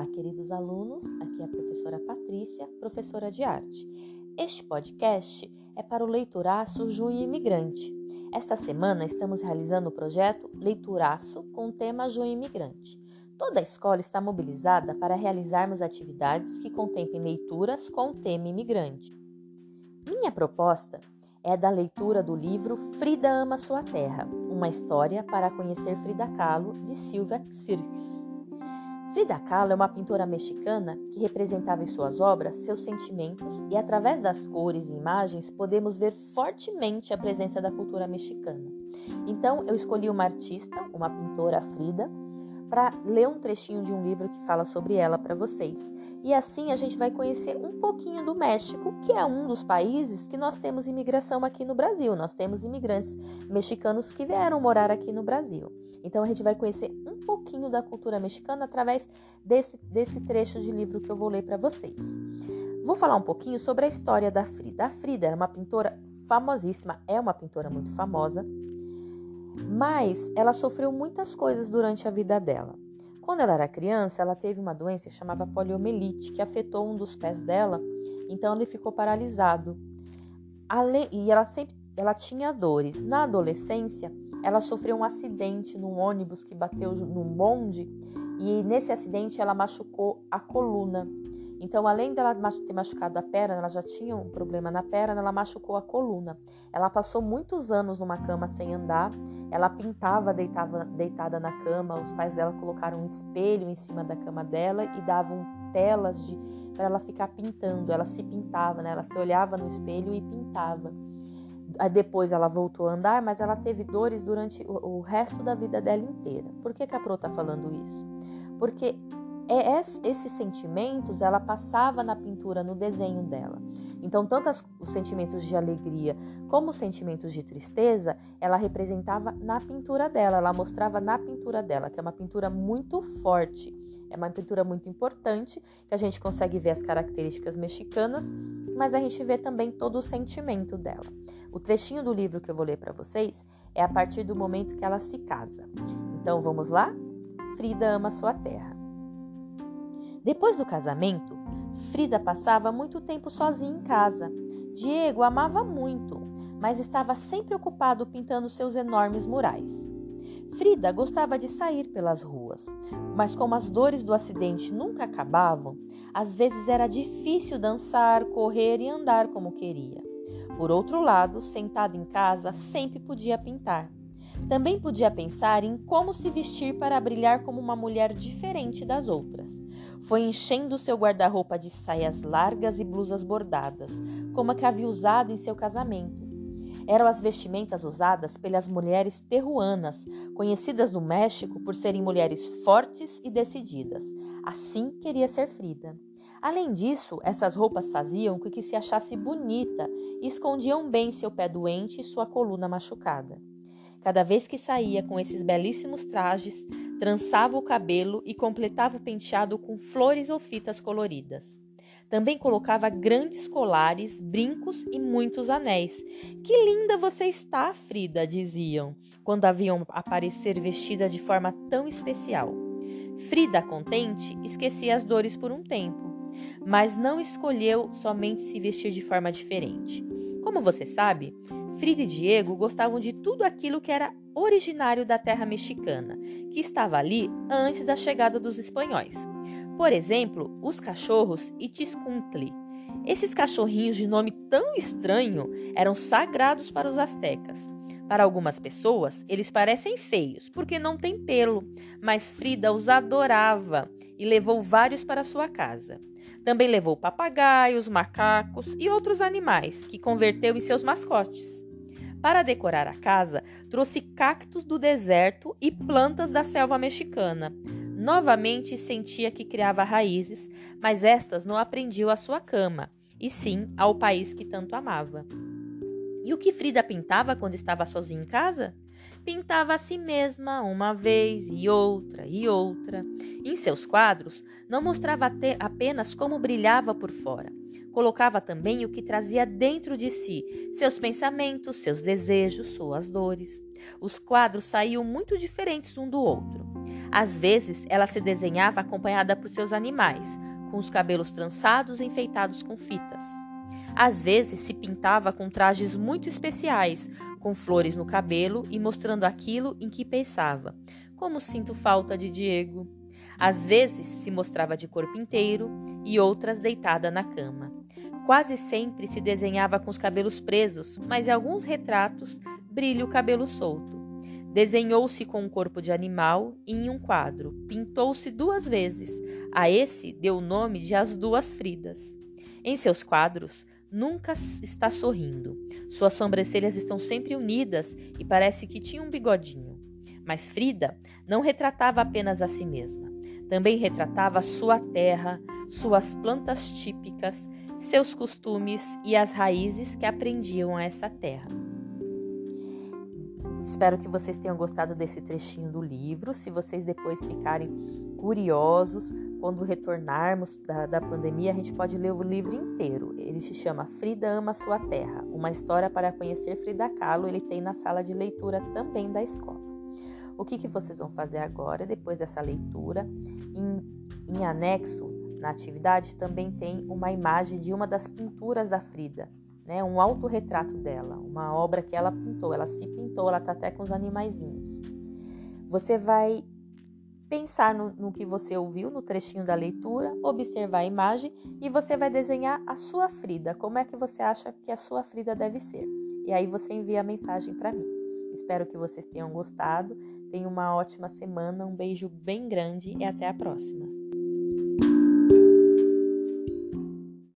Olá, queridos alunos. Aqui é a professora Patrícia, professora de arte. Este podcast é para o Leituraço Junho Imigrante. Esta semana estamos realizando o projeto Leituraço com o tema Junho Imigrante. Toda a escola está mobilizada para realizarmos atividades que contemplem leituras com o tema imigrante. Minha proposta é da leitura do livro Frida Ama Sua Terra, uma história para conhecer Frida Kahlo, de Silvia Sirks. Frida Kahlo é uma pintora mexicana que representava em suas obras seus sentimentos e através das cores e imagens podemos ver fortemente a presença da cultura mexicana. Então eu escolhi uma artista, uma pintora Frida, para ler um trechinho de um livro que fala sobre ela para vocês. E assim a gente vai conhecer um pouquinho do México, que é um dos países que nós temos imigração aqui no Brasil. Nós temos imigrantes mexicanos que vieram morar aqui no Brasil. Então a gente vai conhecer um pouquinho da cultura mexicana através desse, desse trecho de livro que eu vou ler para vocês. Vou falar um pouquinho sobre a história da Frida. A Frida era uma pintora famosíssima, é uma pintora muito famosa mas ela sofreu muitas coisas durante a vida dela. Quando ela era criança, ela teve uma doença chamada poliomielite, que afetou um dos pés dela, então ele ficou paralisado. E ela sempre ela tinha dores. Na adolescência, ela sofreu um acidente num ônibus que bateu num bonde e nesse acidente ela machucou a coluna. Então, além dela ter machucado a perna, ela já tinha um problema na perna, ela machucou a coluna. Ela passou muitos anos numa cama sem andar, ela pintava deitava, deitada na cama, os pais dela colocaram um espelho em cima da cama dela e davam telas para ela ficar pintando. Ela se pintava, né? ela se olhava no espelho e pintava. Depois ela voltou a andar, mas ela teve dores durante o, resto da vida dela inteira. Por que, que a Pro está falando isso? Porque esses sentimentos ela passava na pintura, no desenho dela. Então, tanto os sentimentos de alegria como os sentimentos de tristeza, ela representava na pintura dela, ela mostrava na pintura dela, que é uma pintura muito forte, é uma pintura muito importante, que a gente consegue ver as características mexicanas, mas a gente vê também todo o sentimento dela. O trechinho do livro que eu vou ler para vocês é a partir do momento que ela se casa. Então, vamos lá? Frida ama sua terra. Depois do casamento, Frida passava muito tempo sozinha em casa. Diego amava muito, mas estava sempre ocupado pintando seus enormes murais. Frida gostava de sair pelas ruas, mas como as dores do acidente nunca acabavam, às vezes era difícil dançar, correr e andar como queria. Por outro lado, sentada em casa, sempre podia pintar. Também podia pensar em como se vestir para brilhar como uma mulher diferente das outras. Foi enchendo seu guarda-roupa de saias largas e blusas bordadas, como a que havia usado em seu casamento. Eram as vestimentas usadas pelas mulheres terruanas, conhecidas no México por serem mulheres fortes e decididas. Assim queria ser Frida. Além disso, essas roupas faziam com que se achasse bonita e escondiam bem seu pé doente e sua coluna machucada. Cada vez que saía com esses belíssimos trajes, trançava o cabelo e completava o penteado com flores ou fitas coloridas. Também colocava grandes colares, brincos e muitos anéis. Que linda você está, Frida, diziam, quando a viam aparecer vestida de forma tão especial. Frida, contente, esquecia as dores por um tempo, mas não escolheu somente se vestir de forma diferente. Como você sabe, Frida e Diego gostavam de tudo aquilo que era originário da terra mexicana, que estava ali antes da chegada dos espanhóis. Por exemplo, os cachorros Itiscuntli. Esses cachorrinhos de nome tão estranho eram sagrados para os astecas. Para algumas pessoas, eles parecem feios porque não têm pelo, mas Frida os adorava e levou vários para sua casa. Também levou papagaios, macacos e outros animais que converteu em seus mascotes. Para decorar a casa, trouxe cactos do deserto e plantas da selva mexicana. Novamente sentia que criava raízes, mas estas não aprendiam à sua cama, e sim ao país que tanto amava. E o que Frida pintava quando estava sozinha em casa? Pintava a si mesma uma vez e outra e outra. Em seus quadros, não mostrava apenas como brilhava por fora, Colocava também o que trazia dentro de si, seus pensamentos, seus desejos, suas dores. Os quadros saíam muito diferentes um do outro. Às vezes, ela se desenhava acompanhada por seus animais, com os cabelos trançados e enfeitados com fitas. Às vezes se pintava com trajes muito especiais, com flores no cabelo e mostrando aquilo em que pensava. Como sinto falta de Diego. Às vezes se mostrava de corpo inteiro e outras deitada na cama. Quase sempre se desenhava com os cabelos presos, mas em alguns retratos brilha o cabelo solto. Desenhou-se com um corpo de animal e em um quadro. Pintou-se duas vezes. A esse deu o nome de As Duas Fridas. Em seus quadros, nunca está sorrindo. Suas sobrancelhas estão sempre unidas e parece que tinha um bigodinho. Mas Frida não retratava apenas a si mesma. Também retratava sua terra, suas plantas típicas, seus costumes e as raízes que aprendiam a essa terra. Espero que vocês tenham gostado desse trechinho do livro. Se vocês depois ficarem curiosos, quando retornarmos da, da pandemia, a gente pode ler o livro inteiro. Ele se chama Frida Ama Sua Terra, uma história para conhecer Frida Kahlo. Ele tem na sala de leitura também da escola. O que, que vocês vão fazer agora, depois dessa leitura? Em, em anexo, na atividade, também tem uma imagem de uma das pinturas da Frida né, um autorretrato dela, uma obra que ela pintou. Ela se pintou, ela tá até com os animaizinhos. Você vai pensar no, no, que você ouviu no trechinho da leitura, observar a imagem e você vai desenhar a sua Frida. Como é que você acha que a sua Frida deve ser? E aí você envia a mensagem para mim. Espero que vocês tenham gostado. Tenham uma ótima semana, um beijo bem grande e até a próxima.